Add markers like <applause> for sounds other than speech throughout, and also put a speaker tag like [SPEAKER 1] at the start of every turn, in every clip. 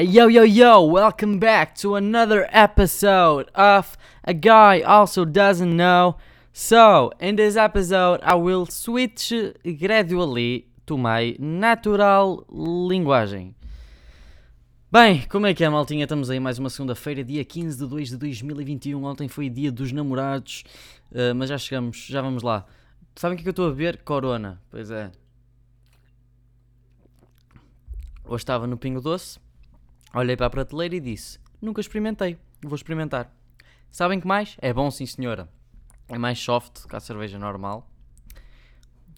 [SPEAKER 1] Yo, yo, yo, welcome back to another episode of A Guy Also Doesn't Know. So, in this episode, I will switch gradually to my natural linguagem. Bem, como é que é, maltinha? Estamos aí mais uma segunda-feira, dia 15 de 2 de 2021. Ontem foi dia dos namorados, uh, mas já chegamos, já vamos lá. Sabem o que é que eu estou a beber? Corona. Pois é. Hoje estava no Pingo Doce, olhei para a prateleira e disse: Nunca experimentei, vou experimentar. Sabem que mais? É bom, sim, senhora. É mais soft que a cerveja normal.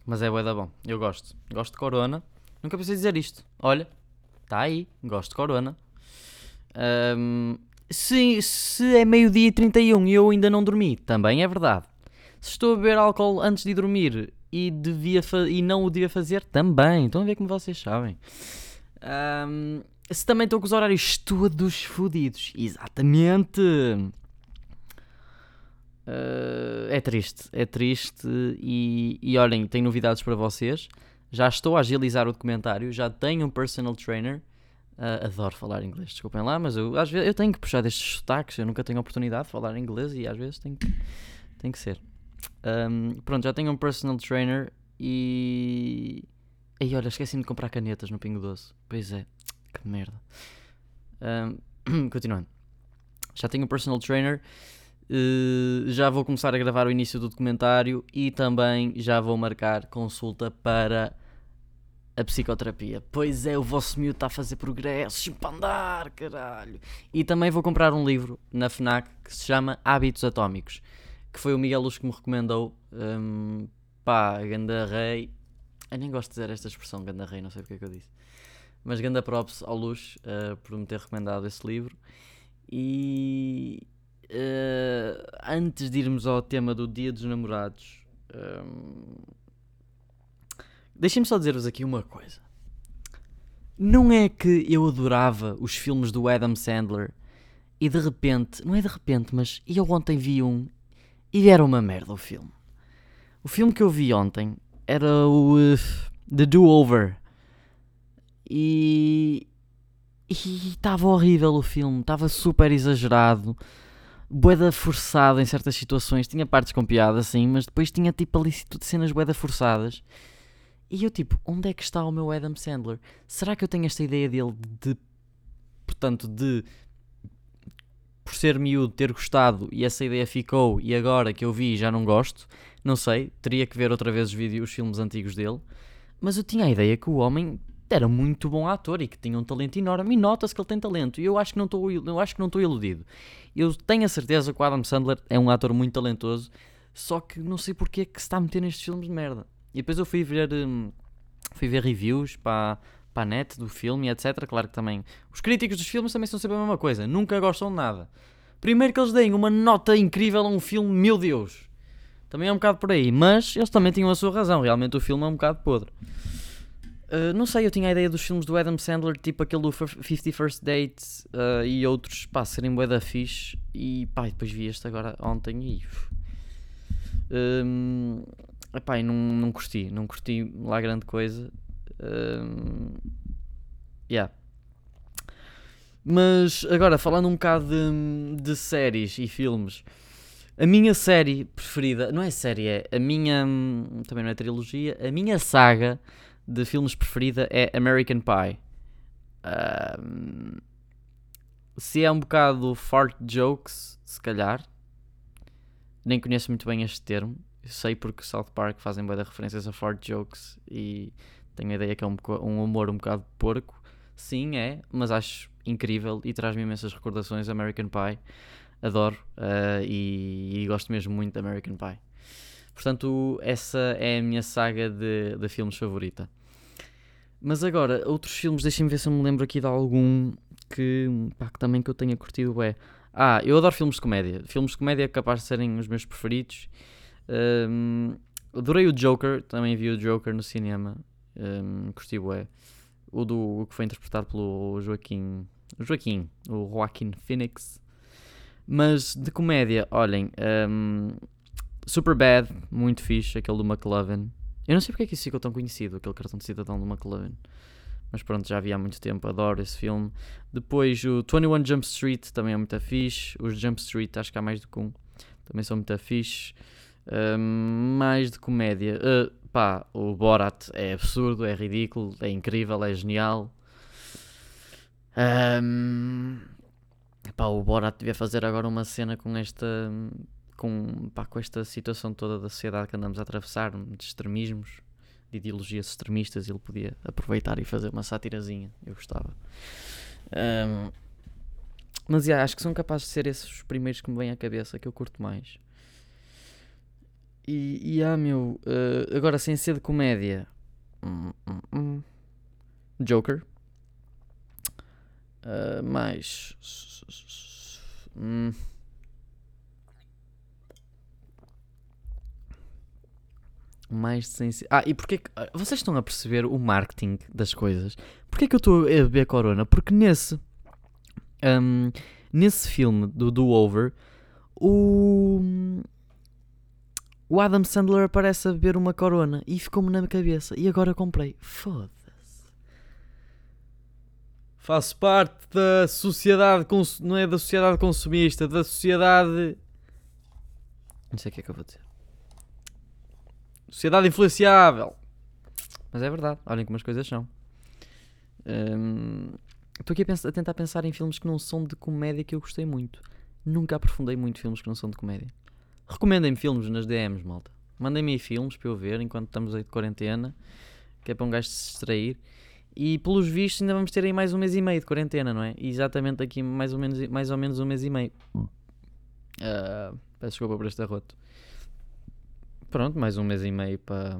[SPEAKER 1] Mas é bué da bom. Eu gosto. Gosto de Corona. Nunca pensei dizer isto. Olha, está aí. Gosto de Corona. Um, se, se é meio-dia e 31 e eu ainda não dormi, também é verdade. Se estou a beber álcool antes de dormir e, devia e não o devia fazer, também. Estão a ver como vocês sabem. Um, se também estou com os horários todos fodidos. Exatamente. Uh, é triste, é triste. E, e olhem, tenho novidades para vocês. Já estou a agilizar o documentário, já tenho um personal trainer. Uh, adoro falar inglês, desculpem lá, mas eu, às vezes, eu tenho que puxar destes sotaques. Eu nunca tenho oportunidade de falar inglês e às vezes tem que, tem que ser. Um, pronto, já tenho um personal trainer e. Ei, olha, esqueci-me de comprar canetas no Pingo Doce. Pois é, que merda. Um, <clears throat> continuando. Já tenho um personal trainer. Uh, já vou começar a gravar o início do documentário e também já vou marcar consulta para a psicoterapia. Pois é, o vosso miúdo está a fazer progressos para caralho. E também vou comprar um livro na FNAC que se chama Hábitos Atómicos, que foi o Miguel Luz que me recomendou. Um, pá, Ganda Rei. Eu nem gosto de dizer esta expressão, Ganda Rei, não sei porque é que eu disse. Mas Ganda Props ao Luz uh, por me ter recomendado esse livro. E, uh, antes de irmos ao tema do Dia dos Namorados, um, deixem-me só dizer-vos aqui uma coisa. Não é que eu adorava os filmes do Adam Sandler e de repente, não é de repente, mas eu ontem vi um e era uma merda o filme. O filme que eu vi ontem era o uh, The Do-Over e estava horrível o filme, estava super exagerado boeda forçada em certas situações. Tinha partes com piada, assim, mas depois tinha tipo ali tudo cenas boeda forçadas. E eu tipo, onde é que está o meu Adam Sandler? Será que eu tenho esta ideia dele de, portanto, de por ser miúdo ter gostado e essa ideia ficou e agora que eu vi já não gosto? Não sei, teria que ver outra vez os vídeos, os filmes antigos dele. Mas eu tinha a ideia que o homem era muito bom ator e que tinha um talento enorme e nota-se que ele tem talento e eu acho que não estou eu acho que não estou iludido. Eu tenho a certeza que o Adam Sandler é um ator muito talentoso só que não sei porque é que se está a meter nestes filmes de merda. E depois eu fui ver hum, fui ver reviews para para a net do filme etc claro que também os críticos dos filmes também são sempre a mesma coisa nunca gostam de nada. Primeiro que eles deem uma nota incrível a um filme meu Deus. Também é um bocado por aí mas eles também tinham a sua razão realmente o filme é um bocado podre Uh, não sei, eu tinha a ideia dos filmes do Adam Sandler, tipo aquele do 50 First Dates uh, e outros, pá, serem bué da fixe. E pá, depois vi este agora ontem e. Um, epá, e não, não curti, não curti lá grande coisa. Um, yeah. Mas agora, falando um bocado de, de séries e filmes, a minha série preferida, não é série, é a minha. Também não é trilogia, a minha saga de filmes preferida é American Pie. Um, se é um bocado fart jokes, se calhar. Nem conheço muito bem este termo. sei porque South Park fazem boas referências a fart jokes e tenho a ideia que é um, um humor um bocado porco. Sim, é, mas acho incrível e traz-me imensas recordações. American Pie, adoro uh, e, e gosto mesmo muito de American Pie. Portanto, essa é a minha saga de, de filmes favorita. Mas agora, outros filmes, deixem-me ver se eu me lembro aqui de algum que, pá, que também que eu tenha curtido é. Ah, eu adoro filmes de comédia. Filmes de comédia capaz de serem os meus preferidos. Um, adorei o Joker, também vi o Joker no cinema. Um, curti é o do o que foi interpretado pelo Joaquim. Joaquim, o Joaquim Phoenix. Mas de comédia, olhem, um, Super Bad, muito fixe, aquele do McLovin. Eu não sei porque é que isso ficou tão conhecido, aquele cartão de cidadão do McLovin. Mas pronto, já vi há muito tempo, adoro esse filme. Depois o 21 Jump Street também é muito fixe. Os Jump Street, acho que há mais do que um, também são muito fixe. Mais de comédia. Uh, pá, o Borat é absurdo, é ridículo, é incrível, é genial. Um, pá, o Borat devia fazer agora uma cena com esta com, pá, com esta situação toda da sociedade que andamos a atravessar, de extremismos, de ideologias extremistas, ele podia aproveitar e fazer uma satirazinha. Eu gostava. Um, mas yeah, acho que são capazes de ser esses os primeiros que me vêm à cabeça, que eu curto mais. E, e ah, meu, uh, agora sem ser de comédia, hum, hum, hum. Joker. Uh, mais. Hum. Mais sensível. Ah, e porquê que. Ah, vocês estão a perceber o marketing das coisas? Porquê que eu estou a beber Corona? Porque nesse. Um, nesse filme do Do Over, o. O Adam Sandler aparece a beber uma Corona e ficou-me na cabeça. E agora comprei. Foda-se. Faço parte da sociedade. Não é da sociedade consumista, da sociedade. Não sei o que é que eu vou dizer. Sociedade influenciável. Mas é verdade, olhem como as coisas são. Hum, estou aqui a, pensar, a, tentar pensar em filmes que não são de comédia que eu gostei muito. Nunca aprofundei muito filmes que não são de comédia. Recomendem-me filmes nas DMs, malta. Mandem-me filmes para eu ver enquanto estamos aí de quarentena, que é para um gajo se distrair. E pelos vistos ainda vamos ter aí mais um mês e meio de quarentena, não é? exatamente aqui mais ou menos, mais ou menos um mês e meio. Uh, peço desculpa por este arroto pronto, mais um mês e meio para,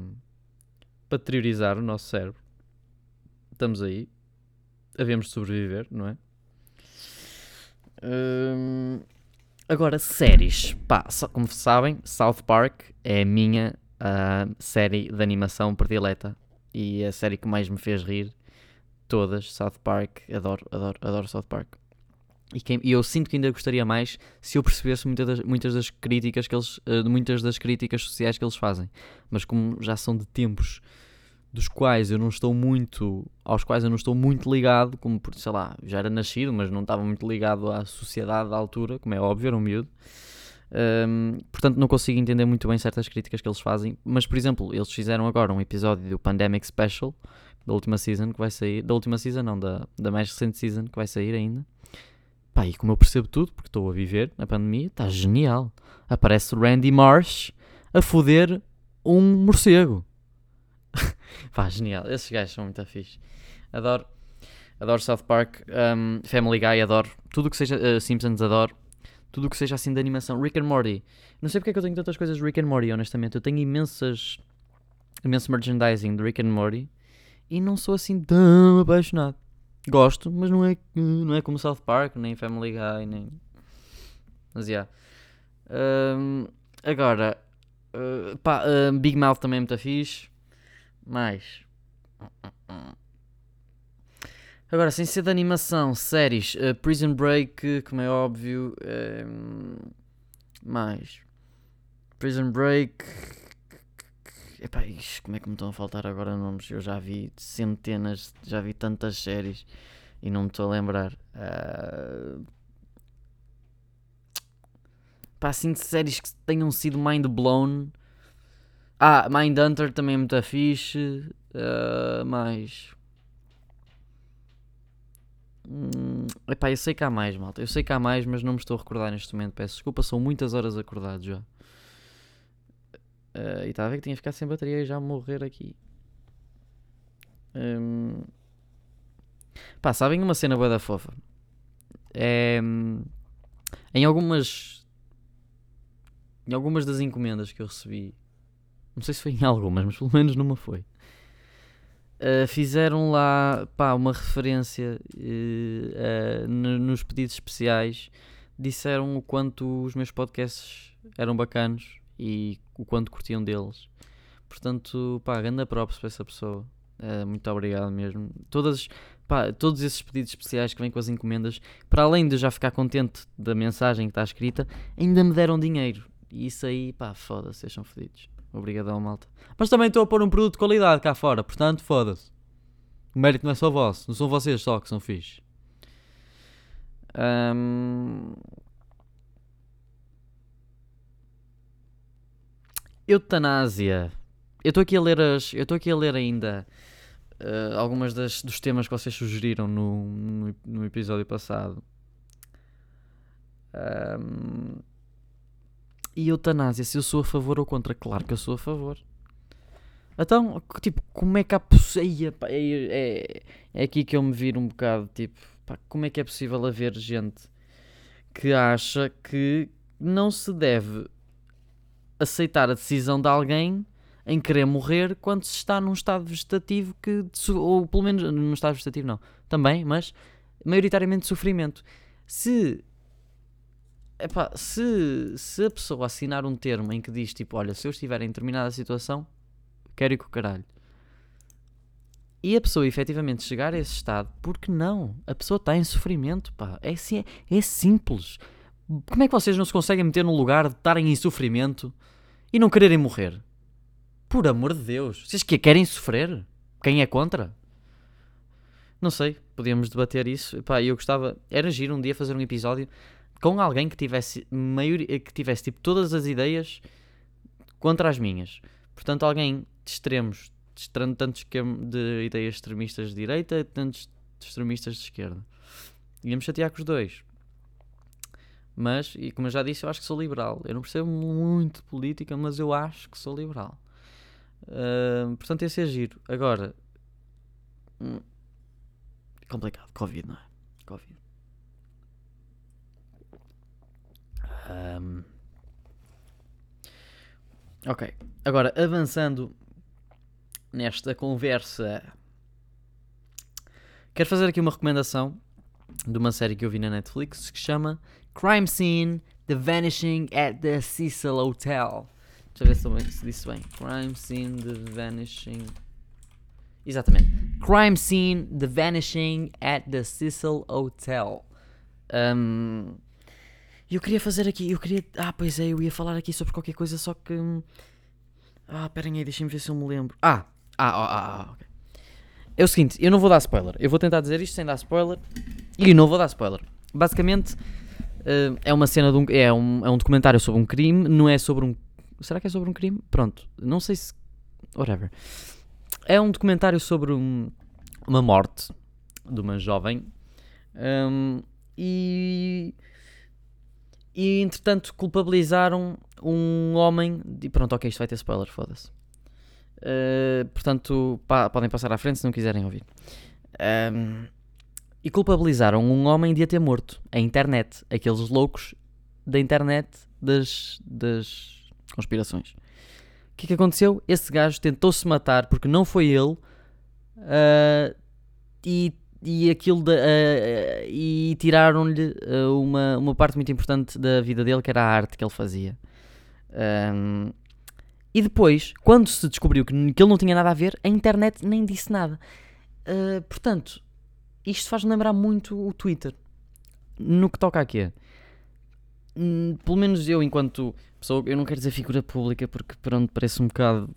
[SPEAKER 1] para o nosso cérebro. Estamos aí. Havemos de sobreviver, não é? Hum, agora, séries. Pá, como sabem, South Park é a minha uh, série de animação predileta. E é a série que mais me fez rir. Todas, South Park. Adoro, adoro, adoro South Park. E, quem, e, eu sinto que ainda gostaria mais se eu percebesse muitas das, muitas das críticas que eles, uh, muitas das críticas sociais que eles fazem. Mas como já são de tempos dos quais eu não estou muito, aos quais eu não estou muito ligado, como por, sei lá, já era nascido, mas não estava muito ligado à sociedade da altura, como é óbvio, era um miúdo. Um, portanto, não consigo entender muito bem certas críticas que eles fazem. Mas, por exemplo, eles fizeram agora um episódio do Pandemic Special da última season que vai sair. Da última season, não, da, da mais recente season que vai sair ainda. Pá, e como eu percebo tudo, porque estou a viver na pandemia, está genial. Aparece Randy Marsh a foder um morcego. <laughs> Pá, genial. Esses gajos são muito fixe. Adoro. Adoro South Park. Um, Family Guy, adoro. Tudo que seja uh, Simpsons, adoro. Tudo que seja assim de animação. Rick and Morty. Não sei porque é que eu tenho tantas coisas de Rick and Morty, honestamente. Eu tenho imensas. imenso merchandising de Rick and Morty. E não sou assim tão apaixonado. Gosto, mas não é, não é como South Park, nem Family Guy, nem. Mas já. Yeah. Um, agora, uh, pá, uh, Big Mouth também é muito fixe. Mais. Agora, sem ser de animação, séries, uh, Prison Break, como é óbvio. mais. Prison Break. Epá, ixi, como é que me estão a faltar agora nomes? Eu já vi centenas, já vi tantas séries e não me estou a lembrar. Uh... Pá, assim de séries que tenham sido mind blown. Ah, Mind Hunter também é muito fixe. Uh, mais. Hum, epá, eu sei que há mais, malta. Eu sei que há mais, mas não me estou a recordar neste momento. Peço desculpa, são muitas horas acordado já. Uh, e estava a ver que tinha ficado sem bateria e já morrer aqui. Um... Pá, sabem uma cena boa da fofa? É... Em algumas... Em algumas das encomendas que eu recebi... Não sei se foi em algumas, mas pelo menos numa foi. Uh, fizeram lá pá, uma referência uh, uh, nos pedidos especiais. Disseram o quanto os meus podcasts eram bacanos e o quanto curtiam deles. Portanto, pá, grande props para essa pessoa. Uh, muito obrigado mesmo. Todas, pá, todos esses pedidos especiais que vêm com as encomendas, para além de já ficar contente da mensagem que está escrita, ainda me deram dinheiro. E isso aí, pá, foda-se, vocês são fodidos. Obrigadão, malta. Mas também estou a pôr um produto de qualidade cá fora, portanto, foda-se. O mérito não é só vosso, não são vocês só que são fixe. Ahm, Eutanásia. Eu estou aqui a ler as. Eu estou aqui a ler ainda uh, algumas das, dos temas que vocês sugeriram no, no, no episódio passado. Um, e eutanásia, se eu sou a favor ou contra? Claro que eu sou a favor. Então, tipo, como é que há possível. É, é, é aqui que eu me viro um bocado, tipo, pá, como é que é possível haver gente que acha que não se deve aceitar a decisão de alguém em querer morrer quando se está num estado vegetativo que, ou pelo menos num estado vegetativo não, também, mas maioritariamente de sofrimento. Se epá, se, se a pessoa assinar um termo em que diz tipo, olha, se eu estiver em determinada situação, quero ir com o caralho. E a pessoa efetivamente chegar a esse estado, porque não? A pessoa está em sofrimento, pá. É, é, é simples. Como é que vocês não se conseguem meter no lugar de estarem em sofrimento e não quererem morrer? Por amor de Deus. Vocês que querem sofrer? Quem é contra? Não sei, podíamos debater isso. Pá, eu gostava. Era giro um dia fazer um episódio com alguém que tivesse, maior, que tivesse tipo, todas as ideias contra as minhas. Portanto, alguém de extremos, de, de ideias extremistas de direita, tantos extremistas de esquerda. Íamos chatear com os dois. Mas, e como eu já disse, eu acho que sou liberal. Eu não percebo muito de política, mas eu acho que sou liberal. Uh, portanto, esse é giro. Agora, hum, complicado. Covid, não é? Covid. Um, ok. Agora, avançando nesta conversa, quero fazer aqui uma recomendação de uma série que eu vi na Netflix que se chama Crime Scene The Vanishing at the Cecil Hotel. Deixa eu ver se, se disse bem. Crime Scene The Vanishing. Exatamente. Crime Scene The Vanishing at the Cecil Hotel. Um, eu queria fazer aqui. Eu queria. Ah, pois é, eu ia falar aqui sobre qualquer coisa, só que. Ah, esperem aí, deixem-me ver se eu me lembro. Ah, ah, ah, ah, ah ok. É o seguinte, eu não vou dar spoiler. Eu vou tentar dizer isto sem dar spoiler. E não vou dar spoiler. Basicamente, uh, é uma cena de um. É um, é um documentário sobre um crime, não é sobre um. Será que é sobre um crime? Pronto, não sei se. Whatever. É um documentário sobre um, uma morte de uma jovem. Um, e. E entretanto culpabilizaram um homem. E pronto, ok, isto vai ter spoiler, foda-se. Uh, portanto, pa podem passar à frente se não quiserem ouvir. Um, e culpabilizaram um homem de a ter morto. A internet. Aqueles loucos da internet das, das conspirações. O que é que aconteceu? Esse gajo tentou-se matar porque não foi ele. Uh, e, e aquilo de, uh, e tiraram-lhe uma, uma parte muito importante da vida dele que era a arte que ele fazia. Um, e depois, quando se descobriu que, que ele não tinha nada a ver, a internet nem disse nada. Uh, portanto, isto faz-me lembrar muito o Twitter. No que toca aqui. Hum, pelo menos eu, enquanto pessoa, eu não quero dizer figura pública porque pronto, parece um bocado.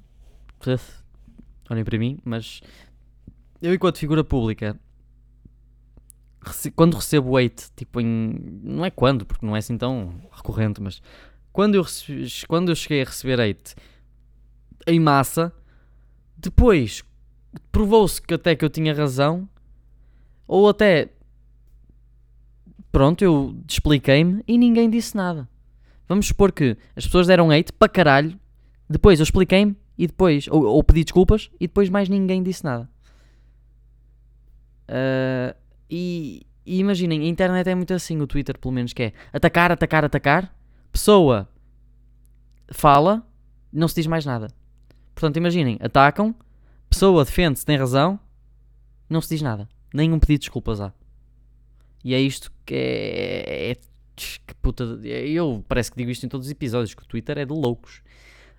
[SPEAKER 1] Olhem para mim, mas eu, enquanto figura pública, quando recebo hate, tipo em. Não é quando, porque não é assim tão recorrente, mas quando eu, recebi, quando eu cheguei a receber hate em massa, depois provou-se que até que eu tinha razão ou até, pronto, eu expliquei-me e ninguém disse nada. Vamos supor que as pessoas deram hate para caralho, depois eu expliquei-me e depois, ou, ou, pedi desculpas e depois mais ninguém disse nada. Uh, e, e imaginem, a internet é muito assim, o Twitter pelo menos, que é atacar, atacar, atacar, pessoa fala, não se diz mais nada. Portanto, imaginem, atacam, pessoa defende-se, tem razão, não se diz nada. Nenhum pedido de desculpas há. E é isto que é. é que puta. Eu parece que digo isto em todos os episódios, que o Twitter é de loucos.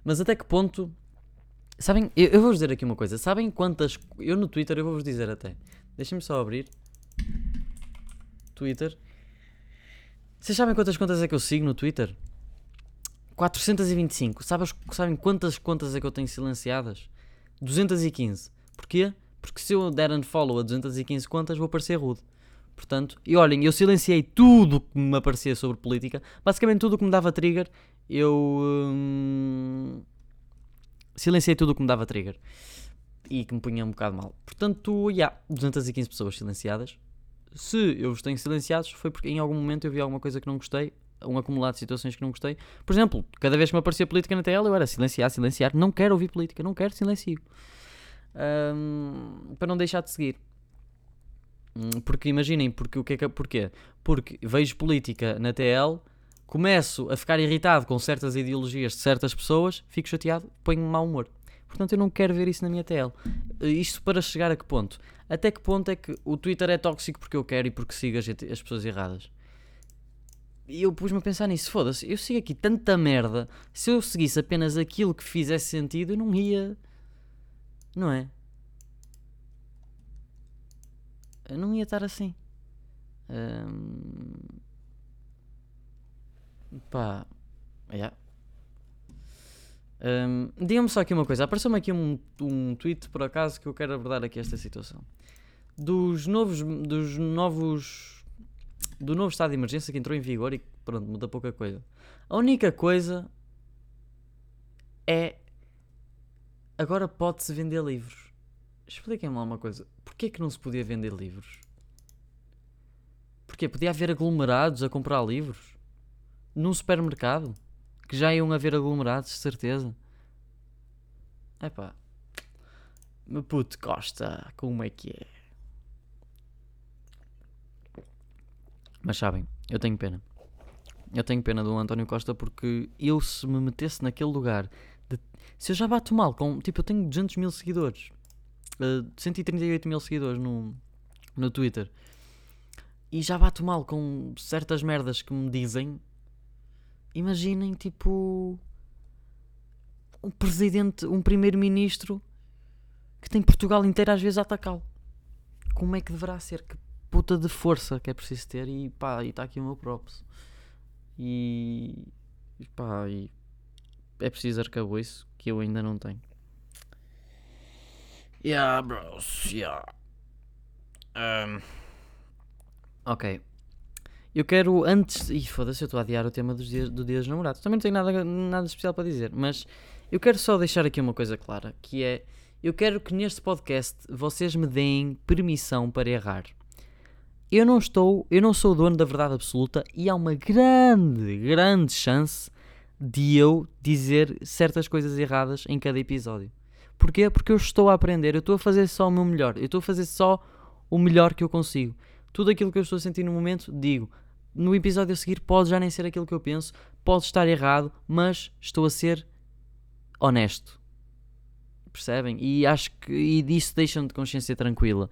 [SPEAKER 1] Mas até que ponto. Sabem, eu, eu vou-vos dizer aqui uma coisa. Sabem quantas. Eu no Twitter, eu vou-vos dizer até. Deixem-me só abrir. Twitter. Vocês sabem quantas contas é que eu sigo no Twitter? 425. Sabes, sabem quantas contas é que eu tenho silenciadas? 215. Porquê? Porque se eu der unfollow a 215 contas, vou parecer rude. Portanto, e olhem, eu silenciei tudo que me aparecia sobre política. Basicamente tudo o que me dava trigger, eu hum, silenciei tudo o que me dava trigger. E que me punha um bocado mal. Portanto, já, yeah, 215 pessoas silenciadas. Se eu os tenho silenciados, foi porque em algum momento eu vi alguma coisa que não gostei, um acumulado de situações que não gostei. Por exemplo, cada vez que me aparecia política na tela, eu era silenciar, silenciar. Não quero ouvir política, não quero, silencio. Um, para não deixar de seguir. Hum, porque imaginem, porque o que é que, porquê? Porque vejo política na TL, começo a ficar irritado com certas ideologias de certas pessoas, fico chateado, ponho-me mau humor. Portanto, eu não quero ver isso na minha TL. Isto para chegar a que ponto? Até que ponto é que o Twitter é tóxico porque eu quero e porque sigo as, as pessoas erradas? E eu pus-me a pensar nisso, foda-se, eu sigo aqui tanta merda, se eu seguisse apenas aquilo que fizesse sentido, eu não ia. Não é? Eu não ia estar assim. Um... Pá. Yeah. Um, Digam-me só aqui uma coisa. Apareceu-me aqui um, um tweet por acaso que eu quero abordar aqui esta situação. Dos novos. Dos novos. Do novo estado de emergência que entrou em vigor e pronto, muda pouca coisa. A única coisa é. Agora pode-se vender livros. Expliquem-me lá uma coisa. Porquê que não se podia vender livros? Porquê? Podia haver aglomerados a comprar livros? Num supermercado? Que já iam haver aglomerados, de certeza. Epá. Me puto Costa, como é que é? Mas sabem, eu tenho pena. Eu tenho pena do António Costa porque eu se me metesse naquele lugar de, se eu já bato mal com tipo eu tenho 200 mil seguidores uh, eh, 138 mil seguidores no, no Twitter e já bato mal com certas merdas que me dizem imaginem tipo um presidente, um primeiro-ministro que tem Portugal inteiro às vezes a atacá-lo. Como é que deverá ser? Que puta de força que é preciso ter e pá, e está aqui o meu props. E, e pá, e é preciso arcabouço que eu ainda não tenho. Yeah, bros, yeah. Um, ok. Eu quero antes. Ih, foda-se, eu estou a adiar o tema dos dias, do Dia dos Namorados. Também não tenho nada, nada especial para dizer, mas eu quero só deixar aqui uma coisa clara: que é. Eu quero que neste podcast vocês me deem permissão para errar. Eu não estou, eu não sou o dono da verdade absoluta e há uma grande, grande chance de eu dizer certas coisas erradas em cada episódio. Porquê? Porque eu estou a aprender, eu estou a fazer só o meu melhor, eu estou a fazer só o melhor que eu consigo. Tudo aquilo que eu estou a sentir no momento, digo no episódio a seguir pode já nem ser aquilo que eu penso, pode estar errado, mas estou a ser honesto. Percebem? E acho que e disso deixam de consciência tranquila.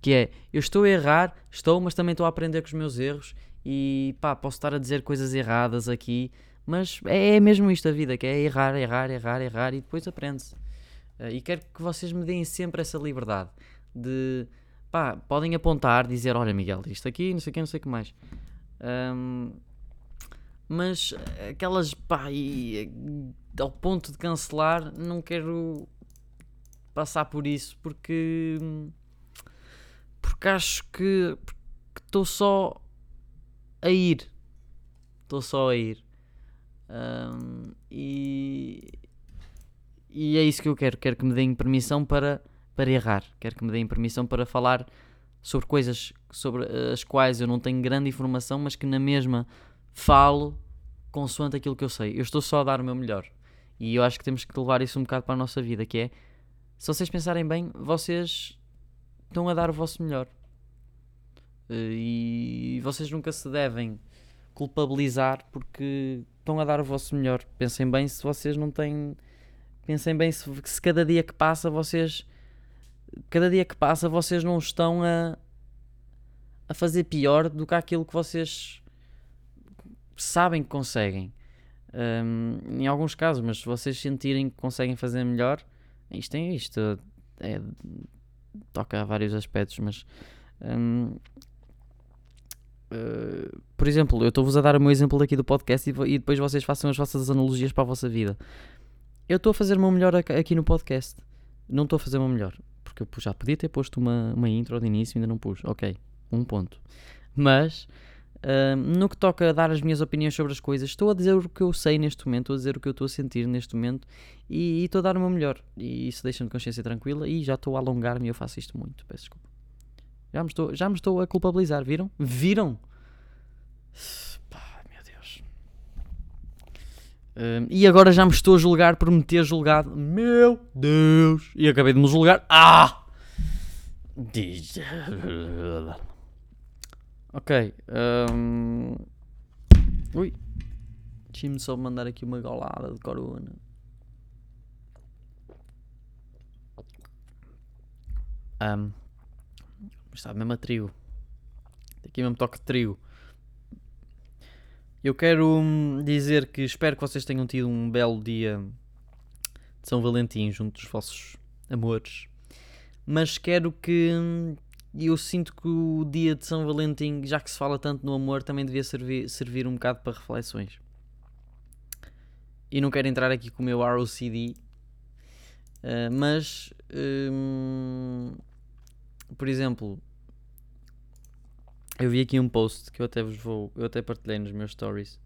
[SPEAKER 1] Que é, eu estou a errar, estou, mas também estou a aprender com os meus erros e pá, posso estar a dizer coisas erradas aqui, mas é, é mesmo isto a vida, que é errar, errar, errar, errar e depois aprende-se. Uh, e quero que vocês me deem sempre essa liberdade de pá, podem apontar, dizer, olha Miguel, isto aqui, não sei o que, não sei o que mais. Um, mas aquelas pá, e, ao ponto de cancelar, não quero passar por isso porque porque acho que estou só a ir. Estou só a ir. Um, e, e é isso que eu quero. Quero que me deem permissão para, para errar. Quero que me deem permissão para falar sobre coisas sobre as quais eu não tenho grande informação, mas que na mesma falo consoante aquilo que eu sei. Eu estou só a dar o meu melhor. E eu acho que temos que levar isso um bocado para a nossa vida, que é se vocês pensarem bem, vocês estão a dar o vosso melhor. Eh, e vocês nunca se devem culpabilizar porque estão a dar o vosso melhor. Pensem bem se vocês não têm. Pensem bem se, se cada dia que passa vocês cada dia que passa vocês não estão a, a fazer pior do que aquilo que vocês sabem que conseguem. Um, em alguns casos, mas se vocês sentirem que conseguem fazer melhor, isto é isto. É, toca a vários aspectos, mas um, eh, por exemplo, eu estou-vos a dar o meu exemplo aqui do podcast e, e, depois vocês façam as vossas analogias para a vossa vida. Eu estou a fazer o meu melhor aqui no podcast. Não estou a fazer o meu melhor porque eu já podia ter posto uma, uma intro de início e ainda não pus. Ok, um ponto. Mas uh, no que toca a dar as minhas opiniões sobre as coisas, estou a dizer o que eu sei neste momento, estou a dizer o que eu estou a sentir neste momento e, estou a dar o meu melhor. E isso deixa-me de consciência tranquila e já estou a alongar-me e eu faço isto muito. Peço desculpa. Já me estou, já me estou a culpabilizar, viram? Viram? Pá, meu Deus. Um, e agora já me estou a julgar por me ter julgado. Meu Deus! E acabei de me julgar. Ah! Ok. Um... Ui. Deixa-me só mandar aqui uma golada de corona. Um, está mesmo a trigo. Aqui mesmo toque de trigo. Eu quero hum, dizer que espero que vocês tenham tido um belo dia de São Valentim junto dos vossos amores. Mas quero que. Hum, eu sinto que o dia de São Valentim, já que se fala tanto no amor, também devia servir, servir um bocado para reflexões. E não quero entrar aqui com o meu ROCD, uh, mas. Um, por exemplo, eu vi aqui um post que eu até vos vou, eu até partilhei nos meus stories.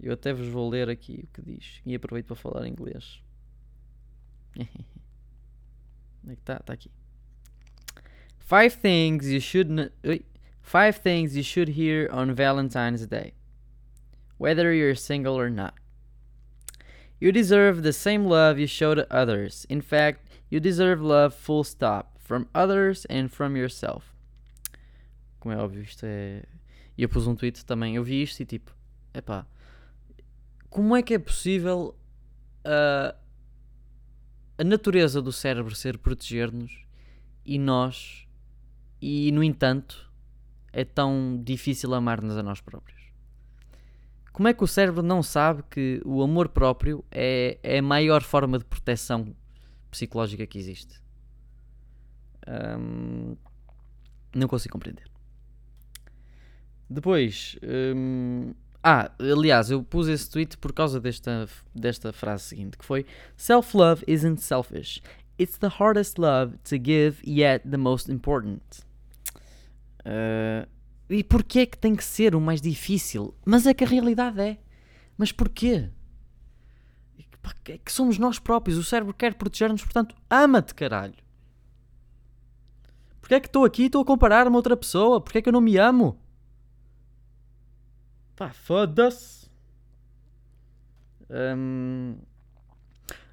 [SPEAKER 1] Eu até vos vou ler aqui o que diz e aproveito para falar inglês. Onde <laughs> é que está? Está aqui. Five things you should five things you should hear on Valentine's Day. Whether you're single or not. You deserve the same love you show to others. In fact, you deserve love full stop from others and from yourself. Como é óbvio, isto é. E eu pus um tweet também. Eu vi isto e tipo, epá, como é que é possível a, a natureza do cérebro ser proteger-nos e nós, e no entanto, é tão difícil amar-nos a nós próprios? Como é que o cérebro não sabe que o amor próprio é, é a maior forma de proteção psicológica que existe? Um, não consigo compreender. Depois, hum, ah, aliás, eu pus esse tweet por causa desta, desta frase seguinte, que foi Self-love isn't selfish. It's the hardest love to give, yet the most important. Uh, e porquê é que tem que ser o mais difícil? Mas é que a realidade é. Mas porquê? É que somos nós próprios. O cérebro quer proteger-nos, portanto, ama-te, caralho. Porquê é que estou aqui e estou a comparar-me a outra pessoa? Porquê é que eu não me amo? Pá, foda-se. Um,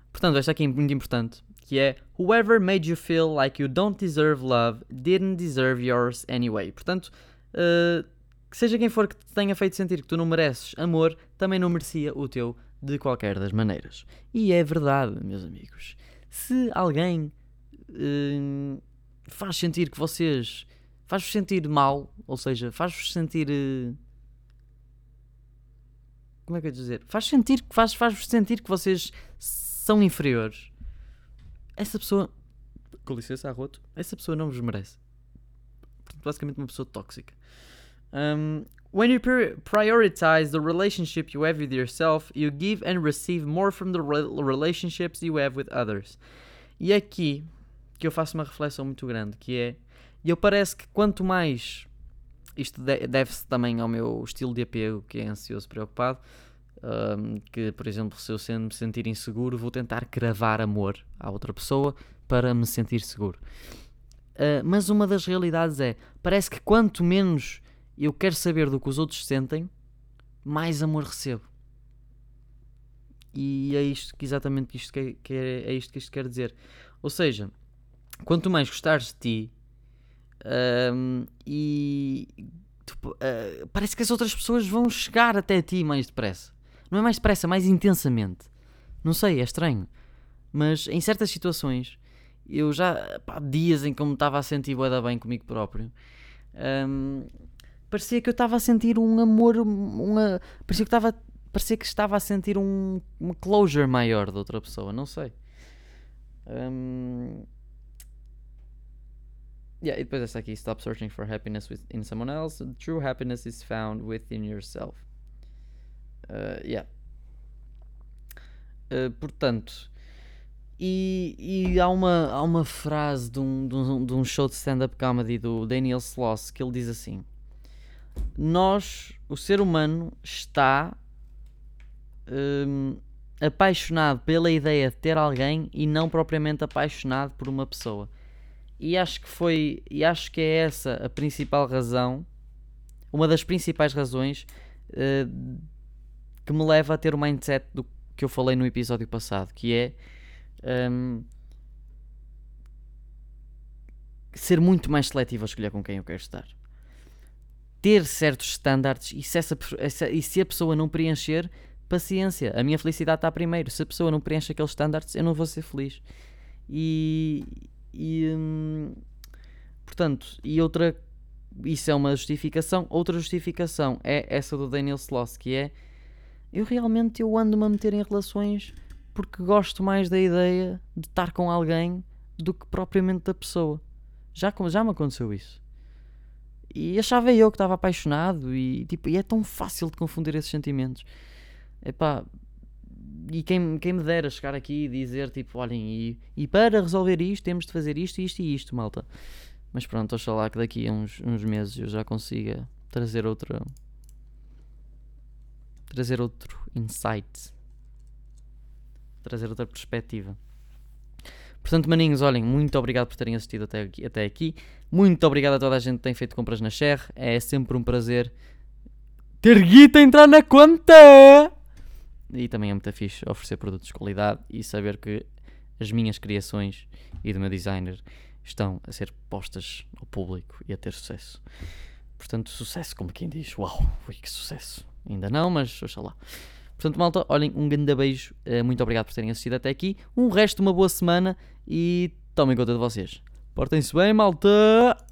[SPEAKER 1] portanto, esta aqui é muito importante. Que é Whoever made you feel like you don't deserve love didn't deserve yours anyway. Portanto, uh, que seja quem for que te tenha feito sentir que tu não mereces amor, também não merecia o teu de qualquer das maneiras. E é verdade, meus amigos. Se alguém uh, faz sentir que vocês. faz-vos sentir mal, ou seja, faz-vos sentir. Uh, como é que eu ia dizer? Faz sentir faz, faz sentir que vocês são inferiores. Essa pessoa, com licença, arroto, essa pessoa não vos merece. Basicamente, uma pessoa tóxica. Um, when you prioritize the relationship you have with yourself, you give and receive more from the relationships you have with others. E aqui que eu faço uma reflexão muito grande, que é, eu parece que quanto mais isto deve-se também ao meu estilo de apego, que é ansioso, preocupado. Um, que, por exemplo, se eu me sentir inseguro, vou tentar cravar amor à outra pessoa para me sentir seguro. Uh, mas uma das realidades é: parece que quanto menos eu quero saber do que os outros sentem, mais amor recebo. E é isto que exatamente isto que, que é, é isto que isto quer dizer. Ou seja, quanto mais gostares de ti, um, e uh, parece que as outras pessoas vão chegar até ti mais depressa. Não é mais depressa, mais intensamente. Não sei, é estranho. Mas em certas situações, eu já. Pá, dias em que eu me estava a sentir boeda bem comigo próprio, um, parecia que eu estava a sentir um amor. Uma, parecia que estava. Parecia que estava a sentir um, uma closure maior da outra pessoa, não sei. Um, Yeah, e depois essa aqui, stop searching for happiness in someone else. True happiness is found within yourself. Uh, yeah. Uh, portanto, E, e há, uma, há uma frase de um, de um, de um show de stand-up comedy do Daniel Sloss que ele diz assim: Nós, o ser humano, está hum, apaixonado pela ideia de ter alguém e não propriamente apaixonado por uma pessoa. E acho que foi, e acho que é essa a principal razão, uma das principais razões uh, que me leva a ter o mindset do que eu falei no episódio passado, que é um, ser muito mais seletivo a escolher com quem eu quero estar. Ter certos standards e se, essa, e se a pessoa não preencher, paciência. A minha felicidade está primeiro. Se a pessoa não preenche aqueles standards, eu não vou ser feliz. E. e hum, portanto, e outra. Isso é uma justificação. Outra justificação é essa do Daniel Sloss, que é. Eu realmente eu ando-me a meter em relações porque gosto mais da ideia de estar com alguém do que propriamente da pessoa. Já, já me aconteceu isso. E achava eu que estava apaixonado e, tipo, e é tão fácil de confundir esses sentimentos. Epá, e quem, quem me dera chegar aqui e dizer tipo, olhem, e, e para resolver isto temos de fazer isto, isto e isto, malta. Mas pronto, oxalá que daqui a uns, uns meses eu já consiga trazer outra. trazer outro insight trazer outra perspectiva. Portanto, maninhos, olhem, muito obrigado por terem assistido até aqui, até aqui. Muito obrigado a toda a gente que tem feito compras na Share. É sempre um prazer ter guita entrar na conta. E também é muito fixe oferecer produtos de qualidade e saber que as minhas criações e do meu designer estão a ser postas ao público e a ter sucesso. Portanto, sucesso, como quem diz. Uau, ui, que sucesso. Ainda não, mas oxalá. Portanto, malta, olhem, um grande beijo. Eh, muito obrigado por terem assistido até aqui. Um resto de uma boa semana e tomem conta de vocês. Portem-se bem, malta!